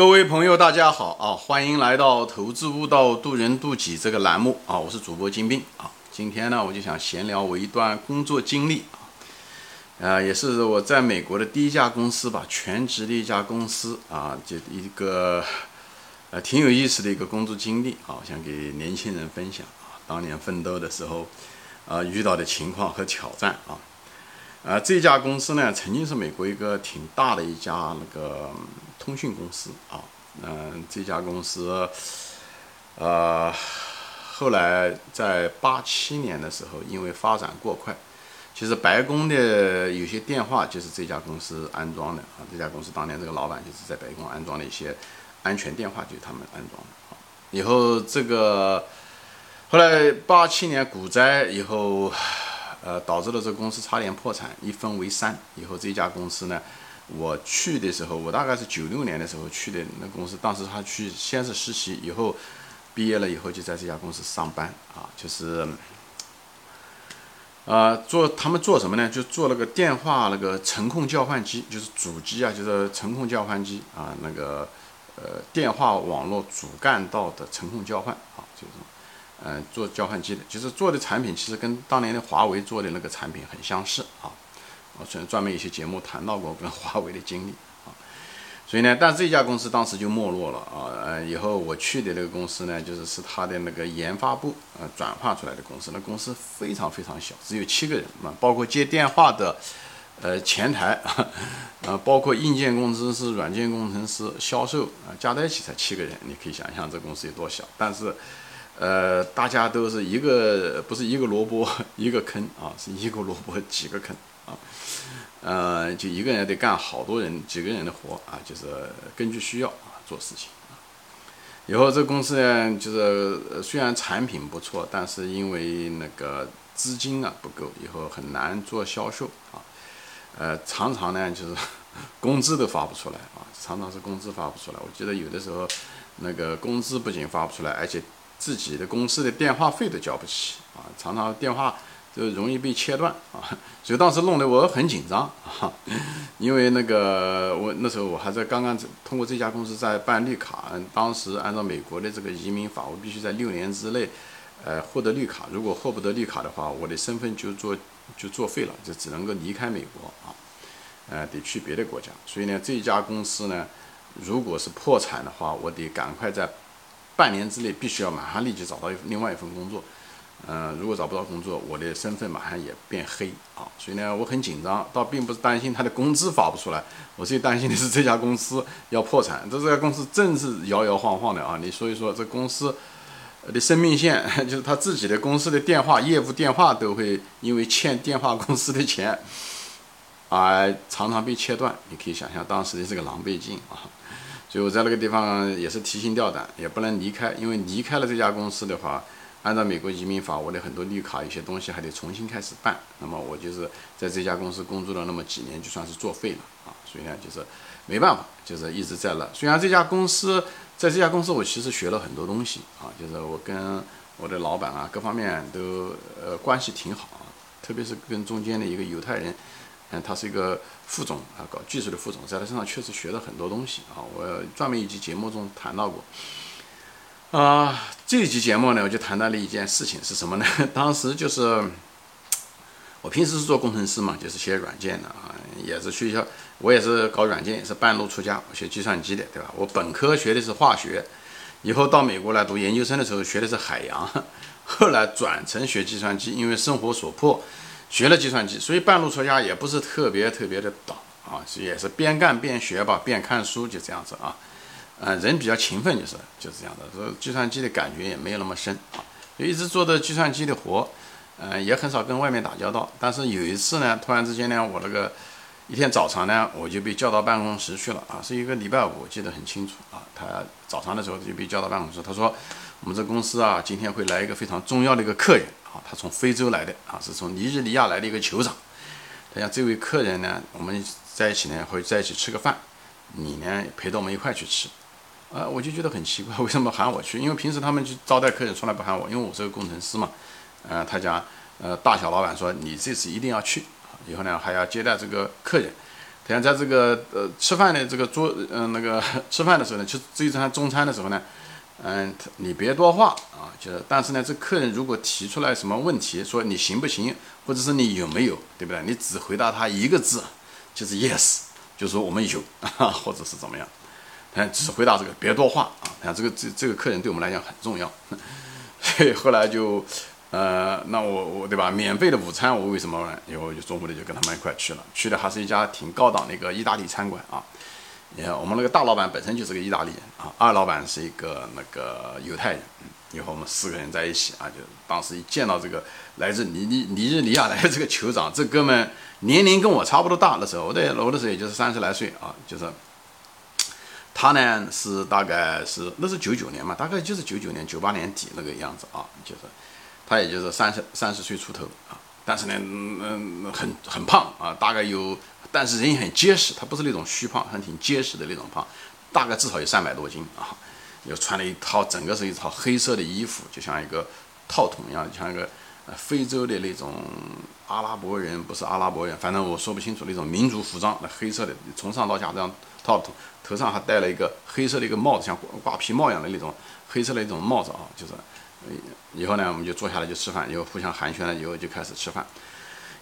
各位朋友，大家好啊！欢迎来到《投资悟道，渡人渡己》这个栏目啊！我是主播金兵啊。今天呢，我就想闲聊我一段工作经历啊，呃，也是我在美国的第一家公司吧，全职的一家公司啊，就一个呃挺有意思的一个工作经历啊，想给年轻人分享啊，当年奋斗的时候啊遇到的情况和挑战啊。呃，这家公司呢，曾经是美国一个挺大的一家那个通讯公司啊。嗯，这家公司，呃，后来在八七年的时候，因为发展过快，其实白宫的有些电话就是这家公司安装的啊。这家公司当年这个老板就是在白宫安装的一些安全电话，就是他们安装的啊。以后这个后来八七年股灾以后。呃，导致了这公司差点破产，一分为三。以后这家公司呢，我去的时候，我大概是九六年的时候去的那公司。当时他去先是实习，以后毕业了以后就在这家公司上班啊，就是，啊，做他们做什么呢？就做那个电话那个程控交换机，就是主机啊，就是程控交换机啊，那个呃电话网络主干道的程控交换啊，就是。嗯，做交换机的，就是做的产品其实跟当年的华为做的那个产品很相似啊。我专专门一些节目谈到过跟华为的经历啊。所以呢，但这家公司当时就没落了啊。呃，以后我去的那个公司呢，就是是他的那个研发部呃转化出来的公司。那公司非常非常小，只有七个人嘛，包括接电话的呃前台 啊，包括硬件工程师、软件工程师、销售啊，加在一起才七个人。你可以想象这公司有多小，但是。呃，大家都是一个，不是一个萝卜 一个坑啊，是一个萝卜几个坑啊，呃，就一个人得干好多人几个人的活啊，就是根据需要啊做事情啊。以后这公司呢，就是虽然产品不错，但是因为那个资金啊不够，以后很难做销售啊，呃，常常呢就是 工资都发不出来啊，常常是工资发不出来。我记得有的时候，那个工资不仅发不出来，而且。自己的公司的电话费都交不起啊，常常电话就容易被切断啊，所以当时弄得我很紧张啊，因为那个我那时候我还在刚刚通过这家公司在办绿卡，当时按照美国的这个移民法，我必须在六年之内，呃获得绿卡，如果获不得绿卡的话，我的身份就作就作废了，就只能够离开美国啊，呃得去别的国家，所以呢这家公司呢，如果是破产的话，我得赶快在。半年之内必须要马上立即找到一另外一份工作，嗯，如果找不到工作，我的身份马上也变黑啊，所以呢，我很紧张，倒并不是担心他的工资发不出来，我最担心的是这家公司要破产，这这家公司正是摇摇晃晃的啊，你说一说这公司的生命线，就是他自己的公司的电话业务电话都会因为欠电话公司的钱，而常常被切断，你可以想象当时的这个狼狈劲啊。所以我在那个地方也是提心吊胆，也不能离开，因为离开了这家公司的话，按照美国移民法，我的很多绿卡有些东西还得重新开始办。那么我就是在这家公司工作了那么几年，就算是作废了啊。所以呢，就是没办法，就是一直在那。虽然这家公司在这家公司，我其实学了很多东西啊，就是我跟我的老板啊，各方面都呃关系挺好，特别是跟中间的一个犹太人。嗯，他是一个副总啊，搞技术的副总，在他身上确实学了很多东西啊。我专门一集节目中谈到过。啊，这一集节目呢，我就谈到了一件事情是什么呢？当时就是我平时是做工程师嘛，就是写软件的啊，也是学校，我也是搞软件，也是半路出家，学计算机的，对吧？我本科学的是化学，以后到美国来读研究生的时候学的是海洋，后来转成学计算机，因为生活所迫。学了计算机，所以半路出家也不是特别特别的倒啊，也是边干边学吧，边看书就这样子啊，嗯，人比较勤奋就是就是这样的，说计算机的感觉也没有那么深啊，就一直做的计算机的活，嗯，也很少跟外面打交道。但是有一次呢，突然之间呢，我那个一天早上呢，我就被叫到办公室去了啊，是一个礼拜五，我记得很清楚啊。他早上的时候就被叫到办公室，他说我们这公司啊，今天会来一个非常重要的一个客人。啊，他从非洲来的啊，是从尼日利亚来的一个酋长。他讲这位客人呢，我们在一起呢会在一起吃个饭，你呢陪着我们一块去吃。啊，我就觉得很奇怪，为什么喊我去？因为平时他们去招待客人从来不喊我，因为我是个工程师嘛。呃，他讲，呃，大小老板说你这次一定要去，以后呢还要接待这个客人。他想在这个呃吃饭的这个桌，嗯，那个 吃饭的时候呢，就这一餐中餐的时候呢，嗯，你别多话啊，就是，但是呢，这客人如果提出来什么问题，说你行不行，或者是你有没有，对不对？你只回答他一个字，就是 yes，就说我们有，啊或者是怎么样，他只回答这个，别多话啊。看这个这这个客人对我们来讲很重要，所以后来就。呃，那我我对吧？免费的午餐我为什么呢？以后就中午的就跟他们一块去了，去的还是一家挺高档的一个意大利餐馆啊。你看我们那个大老板本身就是个意大利人啊，二老板是一个那个犹太人。以后我们四个人在一起啊，就当时一见到这个来自尼尼尼日利亚来的这个酋长，这哥们年龄跟我差不多大的时候，我在我的时候也就是三十来岁啊，就是他呢是大概是那是九九年嘛，大概就是九九年九八年底那个样子啊，就是。他也就是三十三十岁出头啊，但是呢，嗯，很很胖啊，大概有，但是人也很结实，他不是那种虚胖，很挺结实的那种胖，大概至少有三百多斤啊，又穿了一套，整个是一套黑色的衣服，就像一个套筒一样，像一个非洲的那种阿拉伯人，不是阿拉伯人，反正我说不清楚那种民族服装，那黑色的，从上到下这样套筒，头上还戴了一个黑色的一个帽子，像挂皮帽一样的那种黑色的一种帽子啊，就是。以后呢，我们就坐下来就吃饭，以后互相寒暄了，以后就开始吃饭。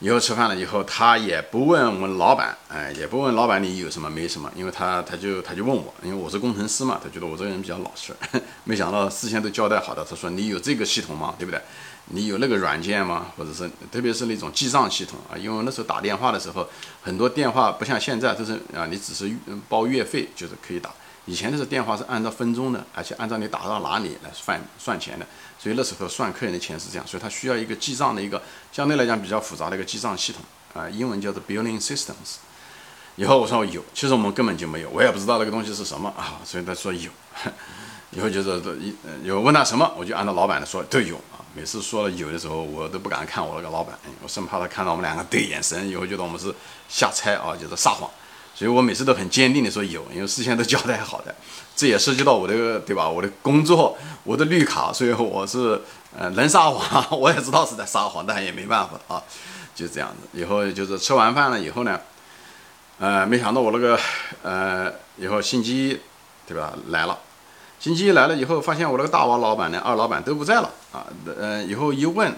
以后吃饭了以后，他也不问我们老板，哎，也不问老板你有什么没什么，因为他他就他就问我，因为我是工程师嘛，他觉得我这个人比较老实。没想到事先都交代好的，他说你有这个系统吗？对不对？你有那个软件吗？或者是特别是那种记账系统啊？因为那时候打电话的时候，很多电话不像现在都是啊，你只是包月费就是可以打。以前的是电话是按照分钟的，而且按照你打到哪里来算算钱的，所以那时候算客人的钱是这样，所以他需要一个记账的一个相对来讲比较复杂的一个记账系统啊，英文叫做 billing systems。以后我说有，其实我们根本就没有，我也不知道那个东西是什么啊，所以他说有，以后就是一有问他什么，我就按照老板的说都有啊。每次说有的时候，我都不敢看我那个老板，我生怕他看到我们两个对眼神，以后觉得我们是瞎猜啊，就是撒谎。所以我每次都很坚定的说有，因为事先都交代好的，这也涉及到我的对吧？我的工作，我的绿卡，所以我是呃能撒谎，我也知道是在撒谎，但也没办法啊，就这样子。以后就是吃完饭了以后呢，呃，没想到我那个呃以后星期一对吧来了，星期一来了以后，发现我那个大王老板呢、二老板都不在了啊，呃，以后一问。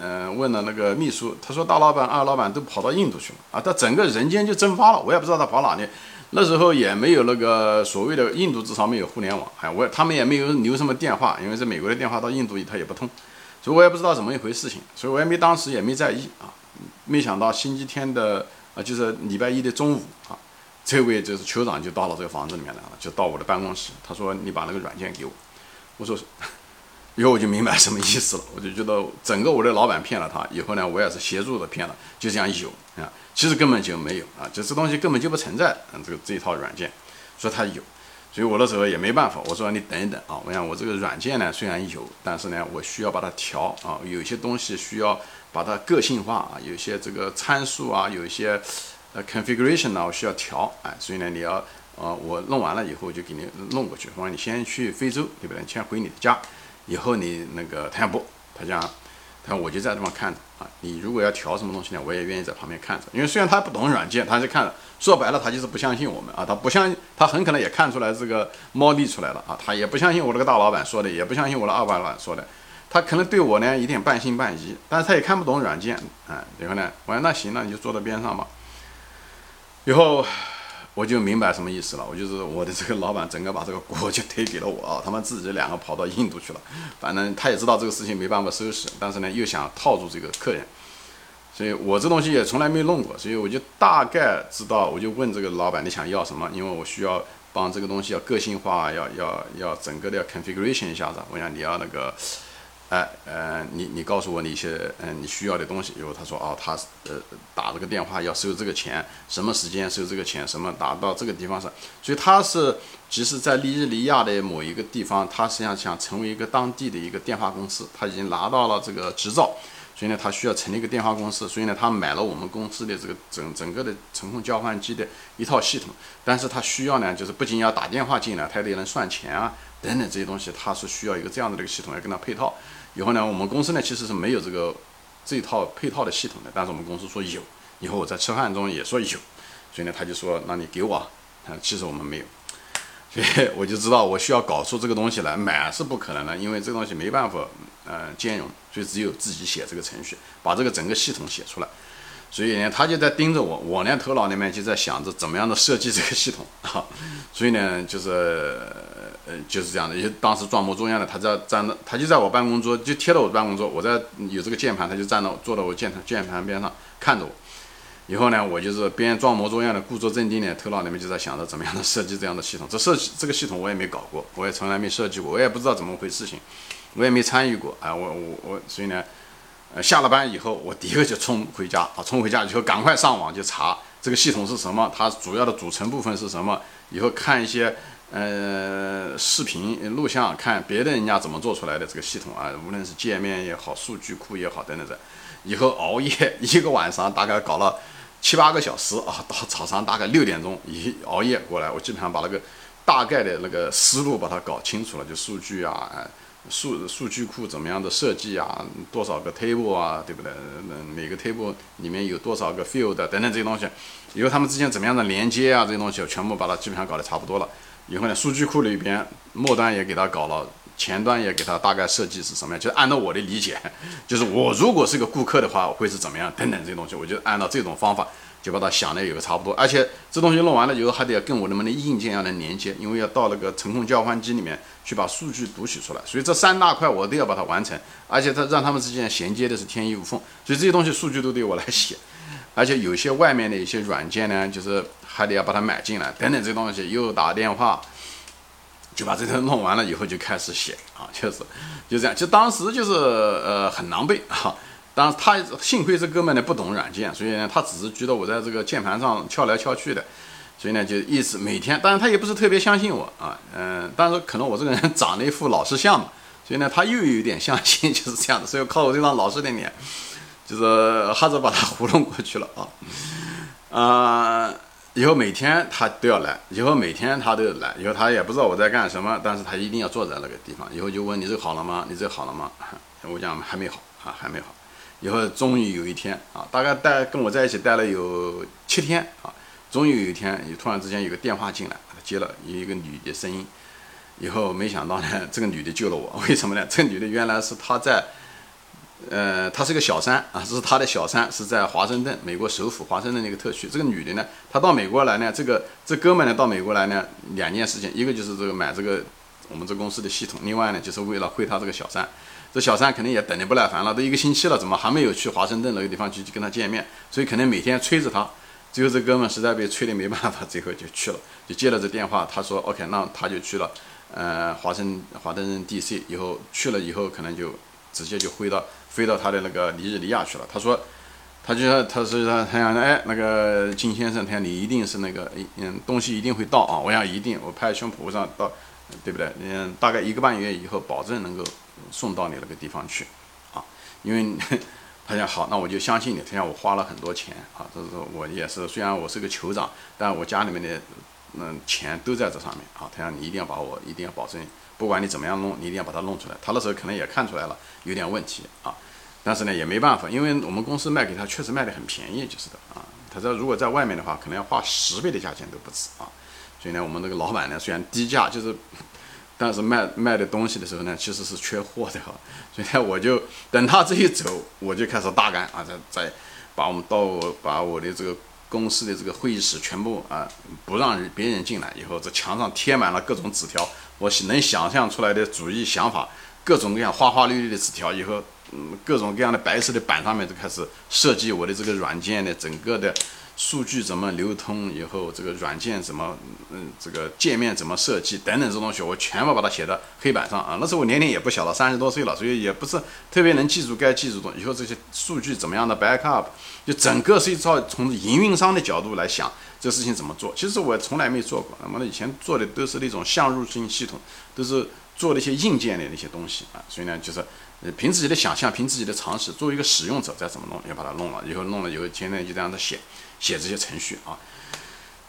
嗯，问了那个秘书，他说大老板、二老板都跑到印度去了啊，他整个人间就蒸发了，我也不知道他跑哪里。那时候也没有那个所谓的印度，至少没有互联网，哎，我他们也没有留什么电话，因为在美国的电话到印度他也不通，所以我也不知道怎么一回事情，所以我也没当时也没在意啊。没想到星期天的啊，就是礼拜一的中午啊，这位就是酋长就到了这个房子里面来了，就到我的办公室，他说你把那个软件给我，我说。以后我就明白什么意思了，我就觉得整个我的老板骗了他，以后呢我也是协助的骗了，就这样有啊，其实根本就没有啊，就这东西根本就不存在，嗯，这个这一套软件说它有，所以我那时候也没办法，我说你等一等啊，我想我这个软件呢虽然有，但是呢我需要把它调啊，有些东西需要把它个性化啊，有些这个参数啊，有一些呃 configuration 呢我需要调，哎，所以呢你要啊我弄完了以后就给你弄过去，我说你先去非洲对不对？你先回你的家。以后你那个他不，他讲，他我就在这方看着啊。你如果要调什么东西呢，我也愿意在旁边看着。因为虽然他不懂软件，他是看着。说白了，他就是不相信我们啊。他不相，他很可能也看出来这个猫腻出来了啊。他也不相信我那个大老板说的，也不相信我的二老板说的。他可能对我呢有点半信半疑，但是他也看不懂软件啊。然后呢，我说那行，那你就坐到边上吧。以后。我就明白什么意思了，我就是我的这个老板，整个把这个锅就推给了我啊，他们自己两个跑到印度去了，反正他也知道这个事情没办法收拾，但是呢又想套住这个客人，所以我这东西也从来没弄过，所以我就大概知道，我就问这个老板你想要什么，因为我需要帮这个东西要个性化，要要要整个的要 configuration 一下子，我想你要那个。哎，呃，你你告诉我你一些嗯你需要的东西，以后他说哦，他呃打这个电话要收这个钱，什么时间收这个钱，什么打到这个地方上，所以他是即使在利日利亚的某一个地方，他实际上想成为一个当地的一个电话公司，他已经拿到了这个执照，所以呢，他需要成立一个电话公司，所以呢，他买了我们公司的这个整整个的程控交换机的一套系统，但是他需要呢，就是不仅要打电话进来，他得能算钱啊。等等这些东西，它是需要一个这样的一个系统来跟它配套。以后呢，我们公司呢其实是没有这个这套配套的系统的，但是我们公司说有。以后我在吃饭中也说有，所以呢，他就说，那你给我，啊，其实我们没有。所 以我就知道我需要搞出这个东西来，买是不可能的，因为这个东西没办法，呃，兼容，所以只有自己写这个程序，把这个整个系统写出来。所以呢，他就在盯着我，我呢头脑里面就在想着怎么样的设计这个系统啊。所以呢，就是呃就是这样的，就当时装模作样的，他在站着，他就在我办公桌，就贴到我办公桌，我在有这个键盘，他就站到坐到我键盘键盘边上看着我。以后呢，我就是边装模作样的，故作镇定的，头脑里面就在想着怎么样的设计这样的系统。这设计这个系统我也没搞过，我也从来没设计过，我也不知道怎么回事情，我也没参与过。啊，我我我，所以呢，呃，下了班以后，我第一个就冲回家啊，冲回家以后赶快上网就查这个系统是什么，它主要的组成部分是什么。以后看一些呃视频录像，看别的人家怎么做出来的这个系统啊，无论是界面也好，数据库也好等等的。以后熬夜 一个晚上，大概搞了。七八个小时啊，到早上大概六点钟一熬夜过来，我基本上把那个大概的那个思路把它搞清楚了，就数据啊，数数据库怎么样的设计啊，多少个 table 啊，对不对？每个 table 里面有多少个 field 等等这些东西，以后他们之间怎么样的连接啊，这些东西我全部把它基本上搞得差不多了。以后呢，数据库里边末端也给它搞了。前端也给他大概设计是什么样，就按照我的理解，就是我如果是个顾客的话，会是怎么样等等这些东西，我就按照这种方法就把它想的有个差不多。而且这东西弄完了以后，还得要跟我们的硬件要能连接，因为要到那个程控交换机里面去把数据读取出来，所以这三大块我都要把它完成。而且它让他们之间衔接的是天衣无缝，所以这些东西数据都得我来写。而且有些外面的一些软件呢，就是还得要把它买进来等等这东西，又打电话。就把这个弄完了以后就开始写啊，确实就这样，就当时就是呃很狼狈啊。当他幸亏这哥们呢不懂软件，所以呢他只是觉得我在这个键盘上敲来敲去的，所以呢就一直每天，当然他也不是特别相信我啊，嗯，但是可能我这个人长了一副老实相嘛，所以呢他又有点相信，就是这样的，所以靠我这张老实的脸，就是哈着把他糊弄过去了啊，啊。以后每天他都要来，以后每天他都来，以后他也不知道我在干什么，但是他一定要坐在那个地方。以后就问你 这好了吗？你这好了吗？我讲还没好啊，还没好。以后终于有一天啊，大概待跟我在一起待了有七天啊，终于有一天，突然之间有个电话进来，接了有一个女的声音。以后没想到呢，这个女的救了我，为什么呢？这个女的原来是她在。呃，她是个小三啊，这是她的小三，是在华盛顿，美国首府华盛顿那个特区。这个女的呢，她到美国来呢，这个这哥们呢到美国来呢，两件事情，一个就是这个买这个我们这公司的系统，另外呢就是为了会他这个小三。这小三肯定也等得不耐烦了，都一个星期了，怎么还没有去华盛顿那个地方去跟他见面？所以肯定每天催着他。最后这哥们实在被催的没办法，最后就去了，就接了这电话。他说 OK，那他就去了，呃，华盛华盛顿 DC，以后去了以后可能就直接就飞到。飞到他的那个尼日利亚去了。他说，他就说，他说他他想，哎，那个金先生，他说你一定是那个，嗯，东西一定会到啊。我想一定，我拍胸脯上到，对不对？嗯，大概一个半月以后，保证能够送到你那个地方去，啊，因为 他讲好，那我就相信你。他讲我花了很多钱啊，就是说我也是，虽然我是个酋长，但我家里面的嗯钱都在这上面啊。他讲你一定要把我，一定要保证。不管你怎么样弄，你一定要把它弄出来。他那时候可能也看出来了有点问题啊，但是呢也没办法，因为我们公司卖给他确实卖的很便宜，就是的啊。他说如果在外面的话，可能要花十倍的价钱都不止啊。所以呢，我们那个老板呢虽然低价，就是但是卖卖的东西的时候呢，其实是缺货的哈。所以呢，我就等他这一走，我就开始大干啊，在在把我们到把我的这个。公司的这个会议室全部啊，不让别人进来。以后这墙上贴满了各种纸条，我能想象出来的主意想法，各种各样花花绿绿的纸条。以后，嗯，各种各样的白色的板上面就开始设计我的这个软件的整个的。数据怎么流通？以后这个软件怎么，嗯，这个界面怎么设计等等这东西，我全部把它写在黑板上啊。那时候我年龄也不小了，三十多岁了，所以也不是特别能记住该记住的。以后这些数据怎么样的 backup，就整个是一套从营运商的角度来想这事情怎么做。其实我从来没做过，那么以前做的都是那种向入性系统，都是做了一些硬件的那些东西啊。所以呢，就是凭自己的想象，凭自己的常识，作为一个使用者再怎么弄，要把它弄了。以后弄了以后，天天就这样子写。写这些程序啊，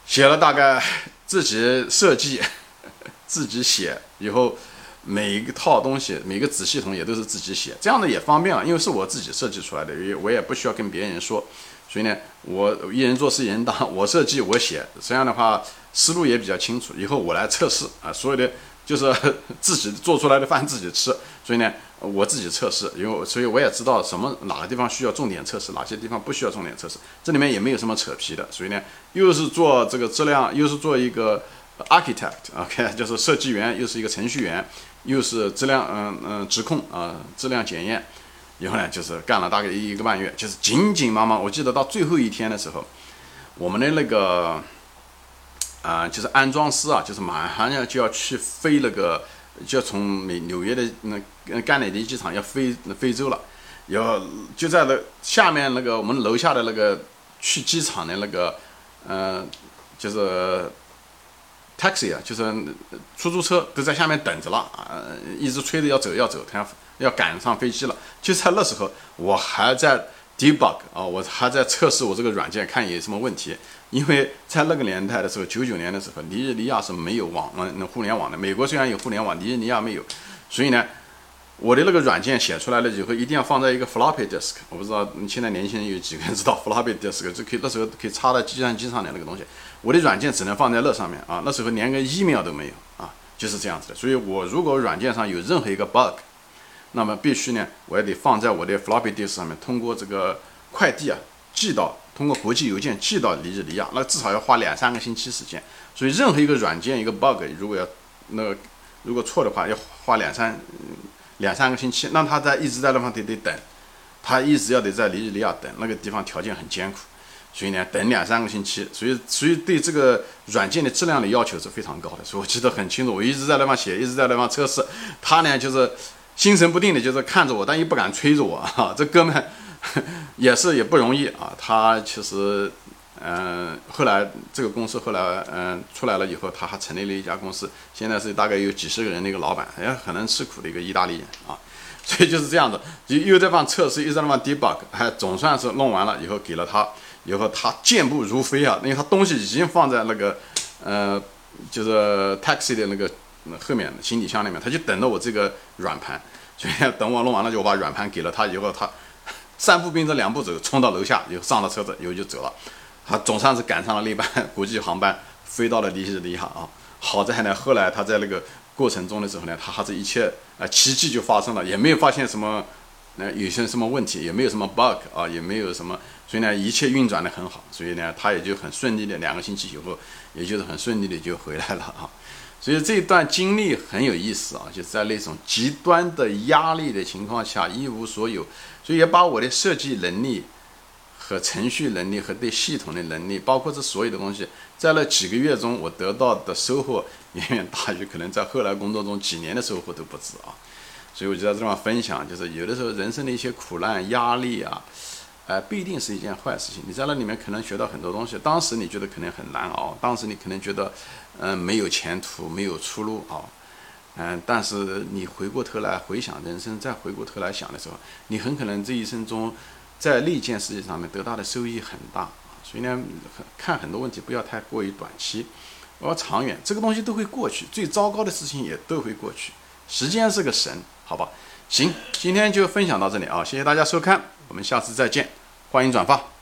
写了大概自己设计，自己写以后，每一个套东西每个子系统也都是自己写，这样的也方便啊，因为是我自己设计出来的，也我也不需要跟别人说，所以呢，我一人做事一人当，我设计我写，这样的话思路也比较清楚。以后我来测试啊，所有的就是 自己做出来的饭自己吃，所以呢，我自己测试，因为所以我也知道什么哪个地方需要重点测试，哪些地方不需要重点测试。这里面也没有什么扯皮的，所以呢，又是做这个质量，又是做一个 architect，OK，就是设计员，又是一个程序员，又是质量，嗯嗯，质控啊，质量检验。以后呢，就是干了大概一个半月，就是紧紧忙忙。我记得到最后一天的时候，我们的那个啊，就是安装师啊，就是马上要就要去飞那个，就要从美纽约的那甘乃迪机场要飞非洲了，要就在那下面那个我们楼下的那个去机场的那个，嗯，就是 taxi 啊，就是出租车都在下面等着了啊，一直催着要走要走，他要。要赶上飞机了，就在那时候，我还在 debug 啊，我还在测试我这个软件，看有什么问题。因为在那个年代的时候，九九年的时候，尼日利亚是没有网嗯互联网的。美国虽然有互联网，尼日利亚没有，所以呢，我的那个软件写出来了以后，一定要放在一个 floppy disk。我不知道现在年轻人有几个人知道 floppy disk，就可以那时候可以插到计算机上的那个东西。我的软件只能放在那上面啊，那时候连个 email 都没有啊，就是这样子的。所以我如果软件上有任何一个 bug，那么必须呢，我也得放在我的 floppy disk 上面，通过这个快递啊寄到，通过国际邮件寄到尼日利亚，那至少要花两三个星期时间。所以任何一个软件一个 bug，如果要那如果错的话，要花两三两三个星期，那他在一直在那方得得等，他一直要得在尼日利亚等，那个地方条件很艰苦，所以呢等两三个星期，所以所以对这个软件的质量的要求是非常高的。所以我记得很清楚，我一直在那方写，一直在那方测试，他呢就是。心神不定的，就是看着我，但又不敢催着我 啊。这哥们 也是也不容易啊。他其实，嗯，后来这个公司后来嗯出来了以后，他还成立了一家公司，现在是大概有几十个人的一个老板，也很能吃苦的一个意大利人啊。所以就是这样子，又又在放测试，又在那放 debug，还总算是弄完了以后给了他，以后他健步如飞啊，因为他东西已经放在那个呃就是 taxi 的那个。那后面行李箱里面，他就等着我这个软盘，所以等我弄完了，就我把软盘给了他以后，他三步并作两步走，冲到楼下，又上了车子，以后就走了。他总算是赶上了那班国际航班，飞到了尼日利亚啊。好在呢，后来他在那个过程中的时候呢，他还是一切啊奇迹就发生了，也没有发现什么，那有些什么问题，也没有什么 bug 啊，也没有什么，所以呢，一切运转的很好，所以呢，他也就很顺利的两个星期以后，也就是很顺利的就回来了啊。所以这段经历很有意思啊，就是在那种极端的压力的情况下一无所有，所以也把我的设计能力和程序能力和对系统的能力，包括这所有的东西，在那几个月中我得到的收获远远大于可能在后来工作中几年的收获都不止啊。所以我就在这地方分享，就是有的时候人生的一些苦难、压力啊。哎，不一定是一件坏事情。你在那里面可能学到很多东西。当时你觉得可能很难熬，当时你可能觉得，嗯，没有前途，没有出路啊。嗯，但是你回过头来回想人生，再回过头来想的时候，你很可能这一生中，在那件事情上面得到的收益很大。所以呢，看很多问题不要太过于短期，我要长远。这个东西都会过去，最糟糕的事情也都会过去。时间是个神，好吧？行，今天就分享到这里啊，谢谢大家收看。我们下次再见，欢迎转发。